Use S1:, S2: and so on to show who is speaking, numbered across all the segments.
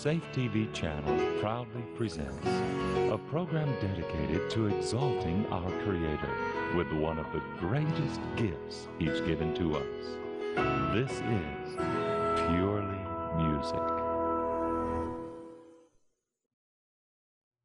S1: Safe TV channel proudly presents a program dedicated to exalting our Creator with one of the greatest gifts He's given to us. This is Purely Music.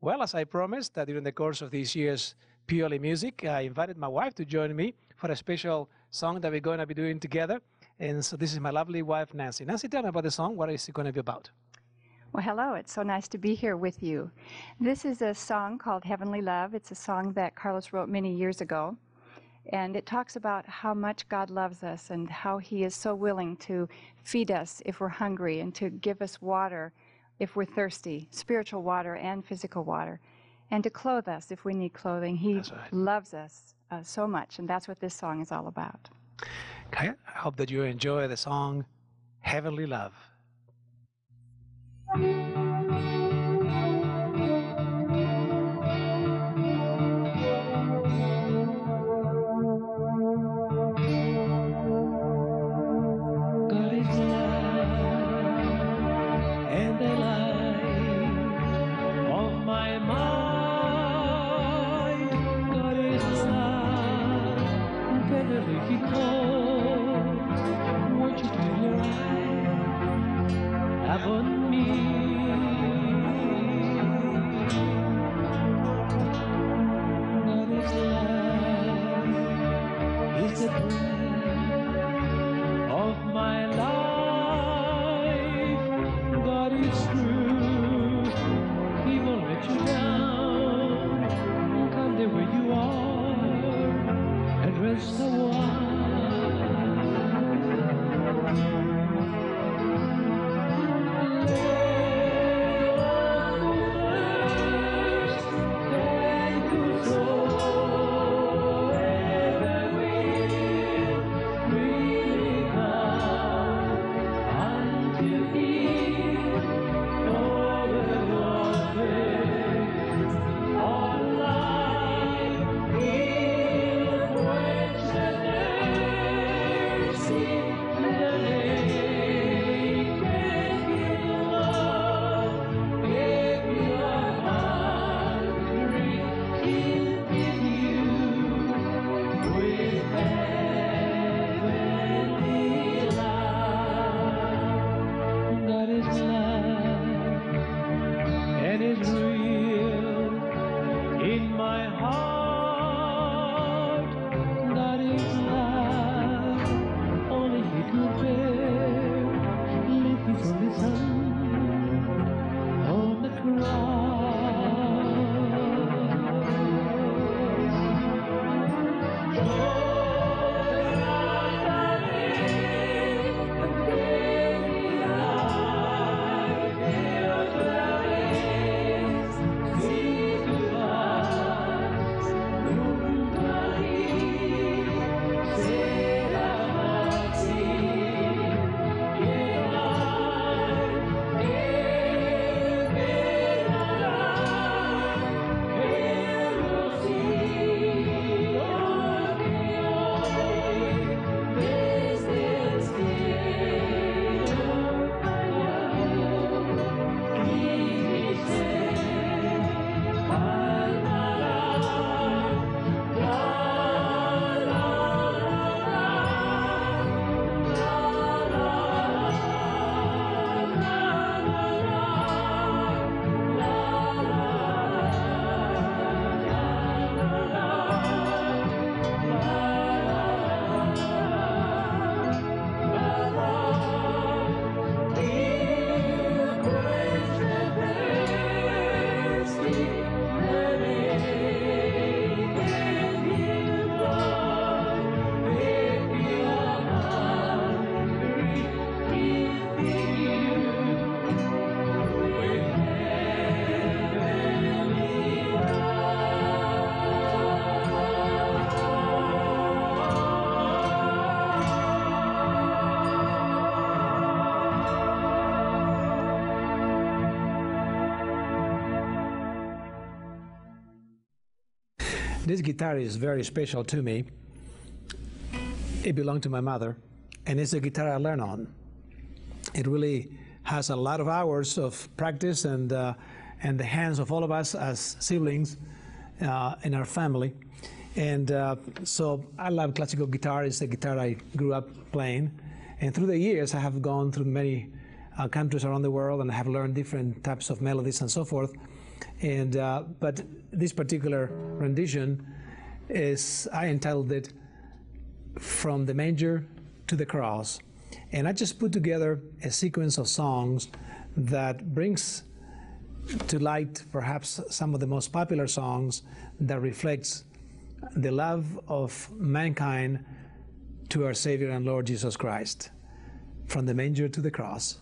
S2: Well, as I promised, that during the course of this year's Purely Music, I invited my wife to join me for a special song that we're going to be doing together. And so this is my lovely wife, Nancy. Nancy, tell me about the song. What is it going to be about?
S3: Well, hello. It's so nice to be here with you. This is a song called Heavenly Love. It's a song that Carlos wrote many years ago. And it talks about how much God loves us and how He is so willing to feed us if we're hungry and to give us water if we're thirsty, spiritual water and physical water, and to clothe us if we need clothing. He
S2: right.
S3: loves us uh, so much, and that's what this song is all about.
S2: I hope that you enjoy the song Heavenly Love.
S4: God
S2: This guitar is very special to me. It belonged to my mother, and it's a guitar I learned on. It really has a lot of hours of practice and, uh, and the hands of all of us as siblings uh, in our family. And uh, so I love classical guitar. It's the guitar I grew up playing. And through the years, I have gone through many uh, countries around the world and have learned different types of melodies and so forth. And uh, but this particular rendition is I entitled it "From the Manger to the Cross," and I just put together a sequence of songs that brings to light perhaps some of the most popular songs that reflects the love of mankind to our Savior and Lord Jesus Christ, from the manger to the cross.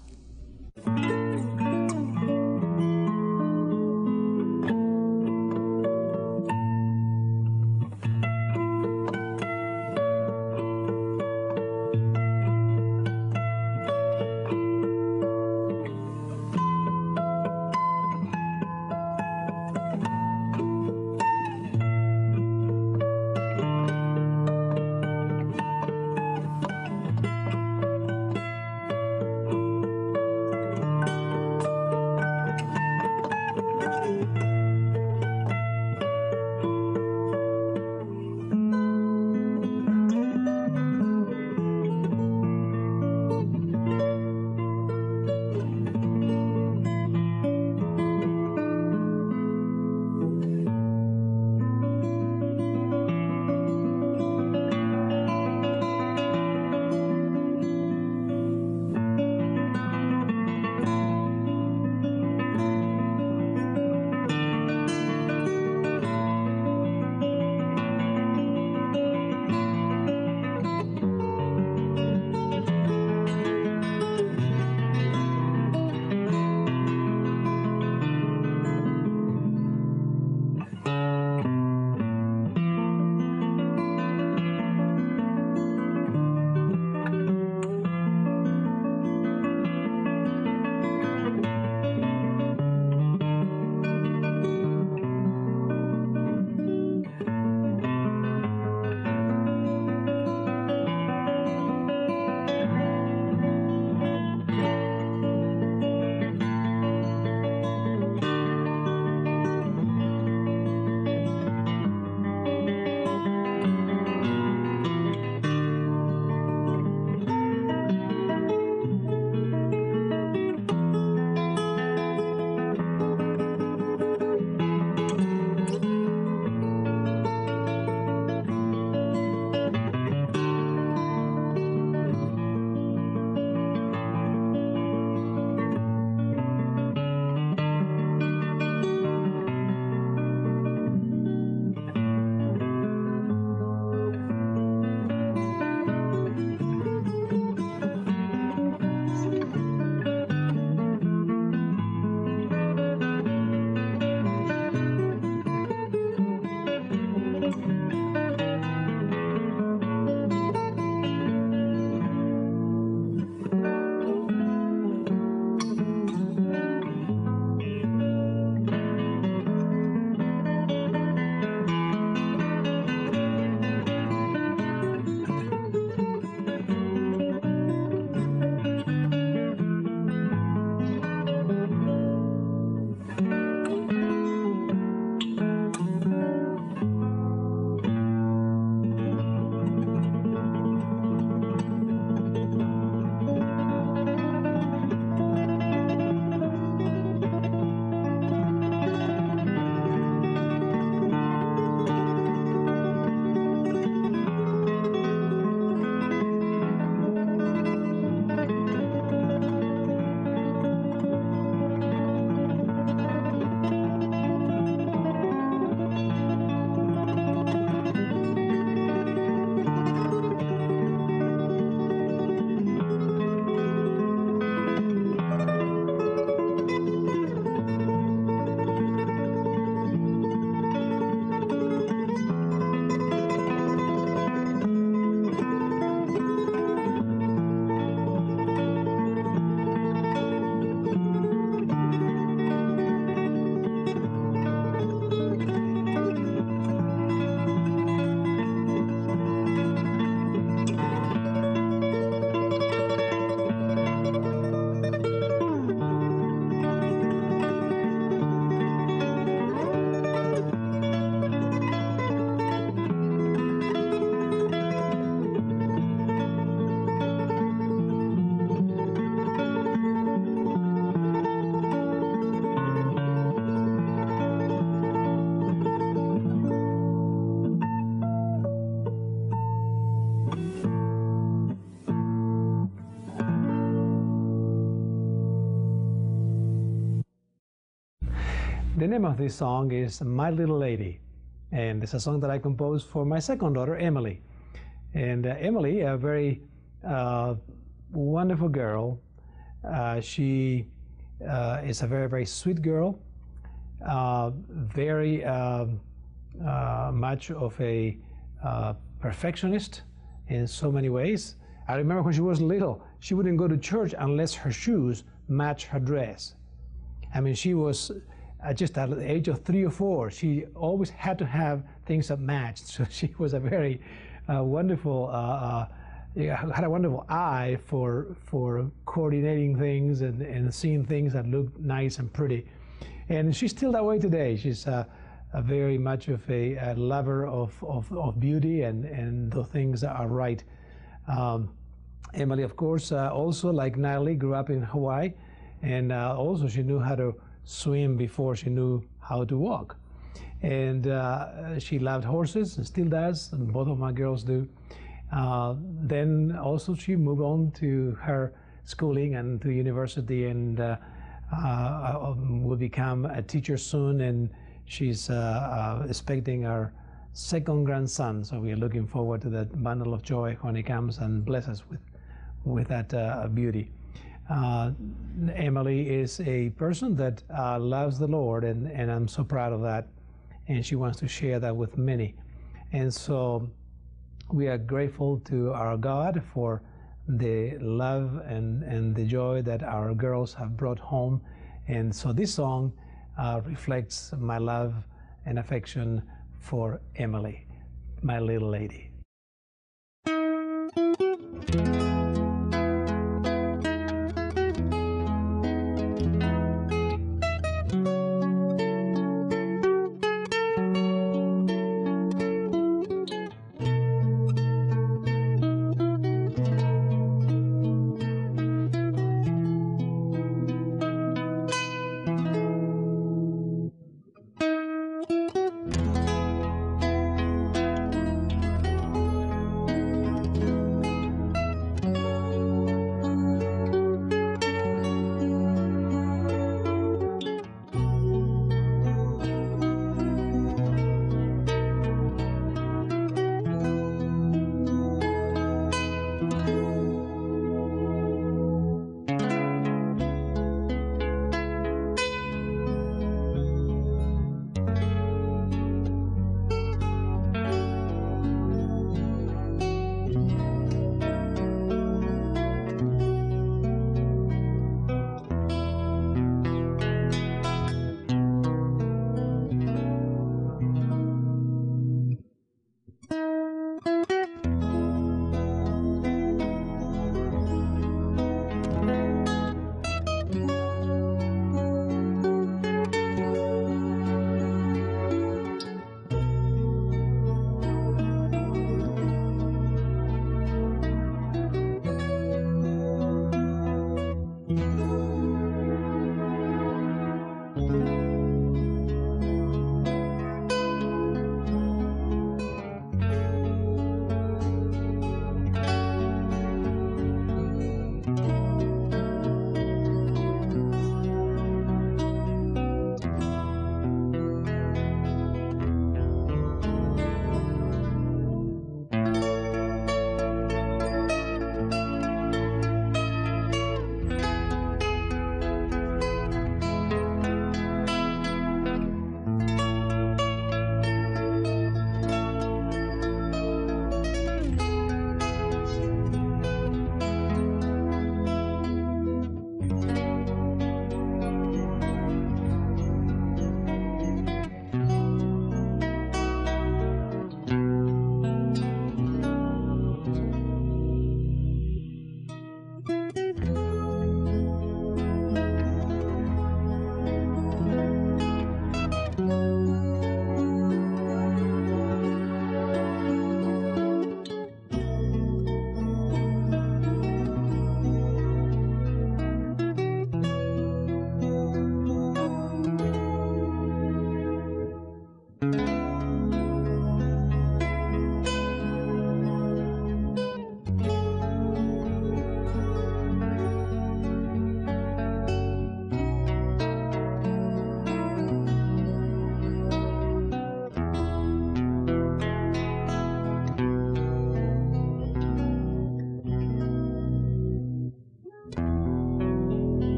S2: Name of this song is My Little Lady, and it's a song that I composed for my second daughter, Emily. And uh, Emily, a very uh, wonderful girl, uh, she uh, is a very, very sweet girl, uh, very um, uh, much of a perfectionist in so many ways. I remember when she was little, she wouldn't go to church unless her shoes matched her dress. I mean, she was uh, just at the age of three or four, she always had to have things that matched. So she was a very uh, wonderful, uh, uh had a wonderful eye for for coordinating things and, and seeing things that looked nice and pretty. And she's still that way today. She's uh, a very much of a, a lover of, of, of, beauty and, and the things that are right. Um, Emily, of course, uh, also like Natalie, grew up in Hawaii, and also she knew how to swim before she knew how to walk. And uh, she loved horses and still does, and both of my girls do. Uh, then also she moved on to her schooling and to university and uh, uh will become a teacher soon. And she's uh, expecting her second grandson. So we are looking forward to that bundle of joy when he comes and bless us with, with that beauty. Uh, Emily is a person that uh, loves the Lord, and, and I'm so proud of that. And she wants to share that with many. And so we are grateful to our God for the love and, and the joy that our girls have brought home. And so this song uh, reflects my love and affection for Emily, my little lady.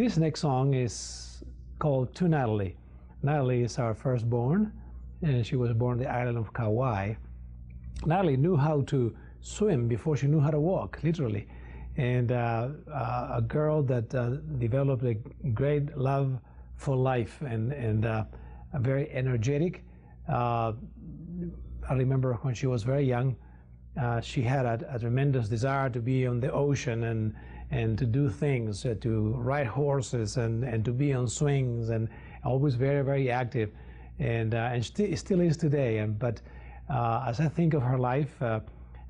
S2: This next song is called To Natalie. Natalie is our firstborn, and she was born on the island of Kauai. Natalie knew how to swim before she knew how to walk, literally. And uh, uh, a girl that uh, developed a great love for life and, and uh, very energetic. Uh, I remember when she was very young, uh, she had a, a, tremendous desire to be on the ocean and, and to do things, to ride horses and, and to be on swings and always very, very active. And, and st- still is today. And, but as I think of her life,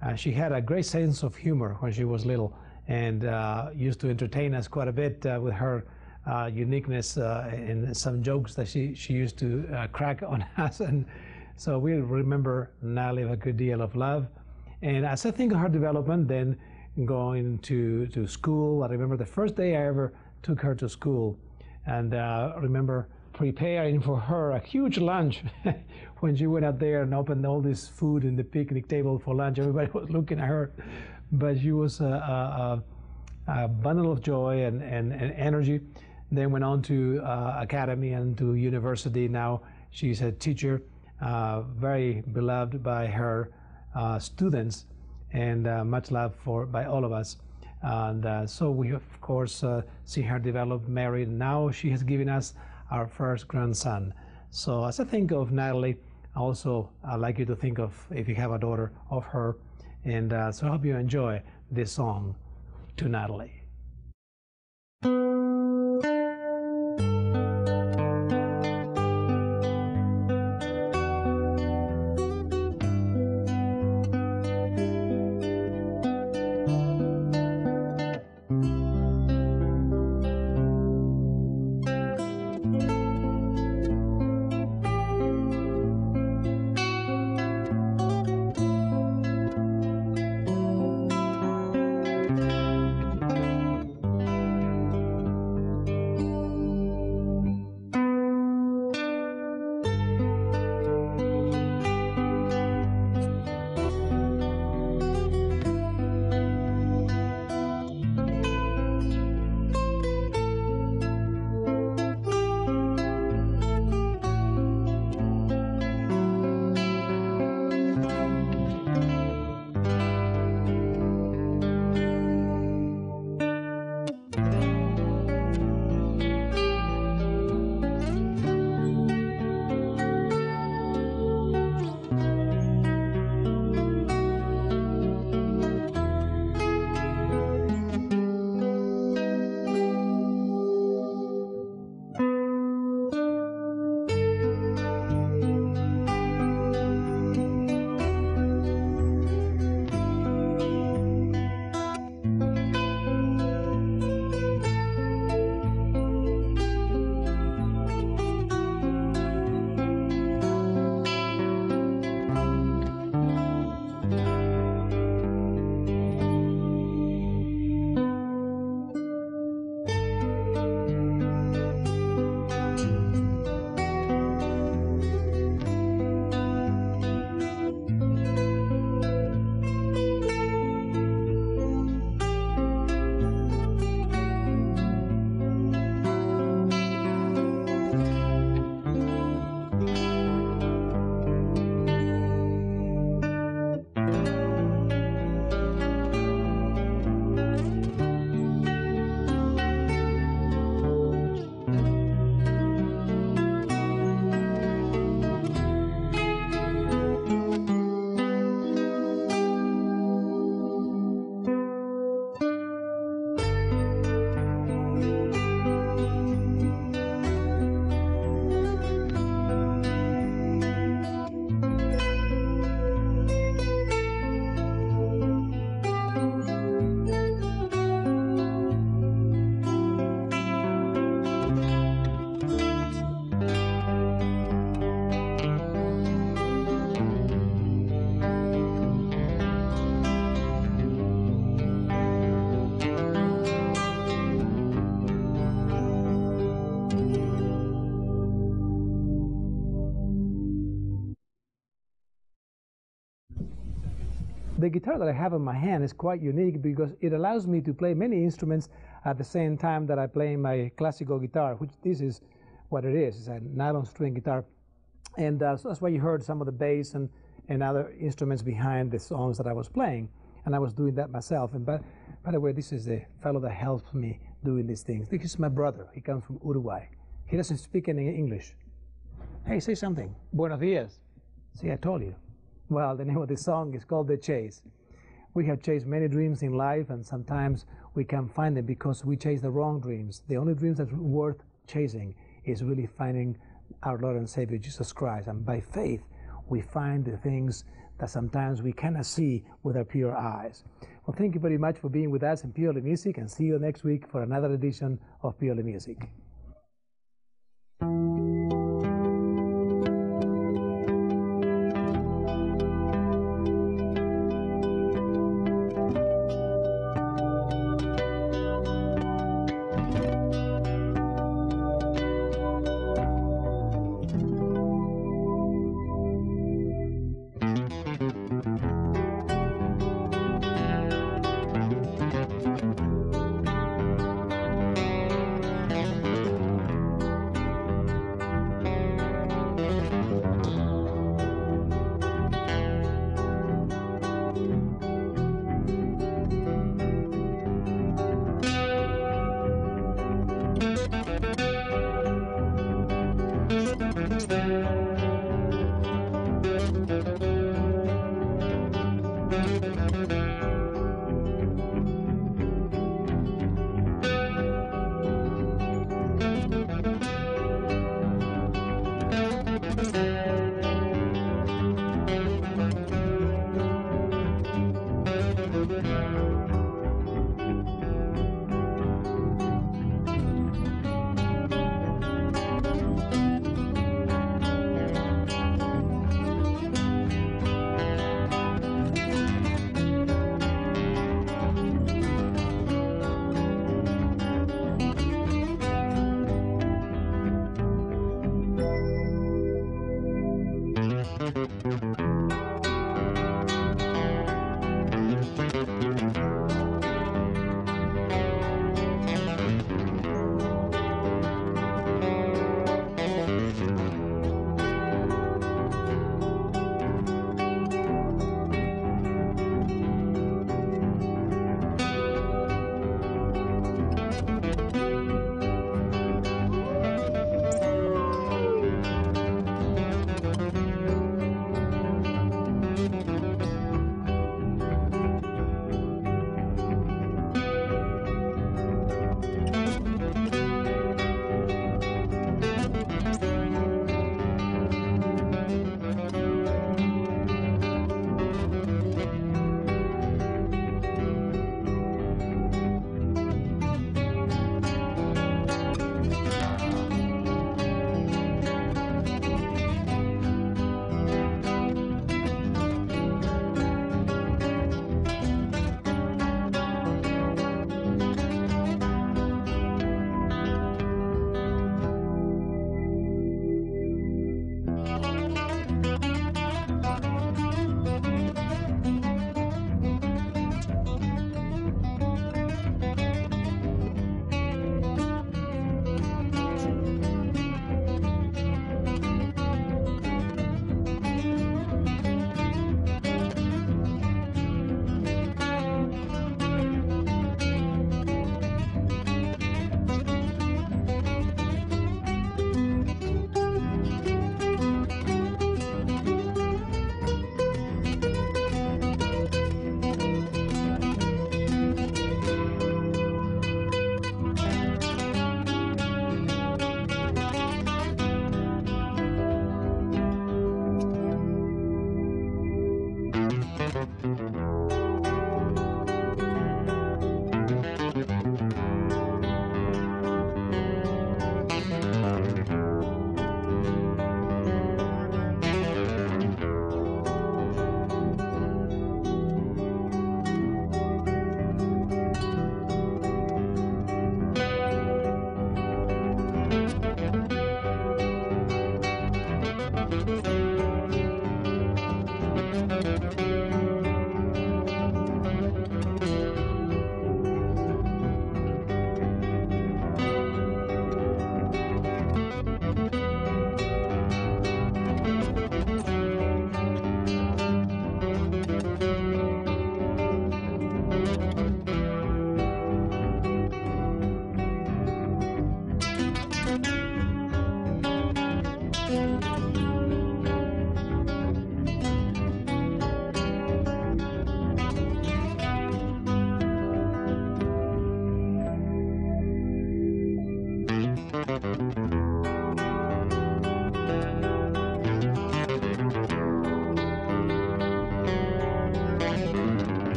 S2: uh, she had a great sense of humor when she was little and uh, used to entertain us quite a bit uh, with her uh, uniqueness uh, and some jokes that she, she used to uh, crack on us. And so we remember Natalie with a good deal of love. And as I think of her development, then going to, to school, I remember the first day I ever took her to school. And I remember preparing for her a huge lunch when she went out there and opened all this food in the picnic table for lunch. Everybody was looking at her, but she was a, a, a bundle of joy and, and, and, energy. Then went on to uh, academy and to university. Now she's a teacher, uh, very beloved by her uh, students, and uh, much love for by all of us. And uh, so we, of course, uh, see her develop, married. Now she has given us our first grandson. So as I think of Natalie, also I'd like you to think of, if you have a daughter, of her. And so I hope you enjoy this song to Natalie. The guitar that I have in my hand is quite unique because it allows me to play many instruments at the same time that I play my classical guitar, which this is what it is. It's a nylon string guitar. And uh, so that's why you heard some of the bass and, and other instruments behind the songs that I was playing. And I was doing that myself. And by, by the way, this is the fellow that helps me doing these things. This is my brother. He comes from Uruguay. He doesn't speak any English. Hey, say something.
S5: Buenos días.
S2: See, I told you. Well, the name of the song is called The Chase. We have chased many dreams in life, and sometimes we can't find them because we chase the wrong dreams. The only dreams that are worth chasing is really finding our Lord and Savior Jesus Christ. And by faith, we find the things that sometimes we cannot see with our pure eyes. Well, thank you very much for being with us in Purely Music, and see you next week for another edition of Purely Music.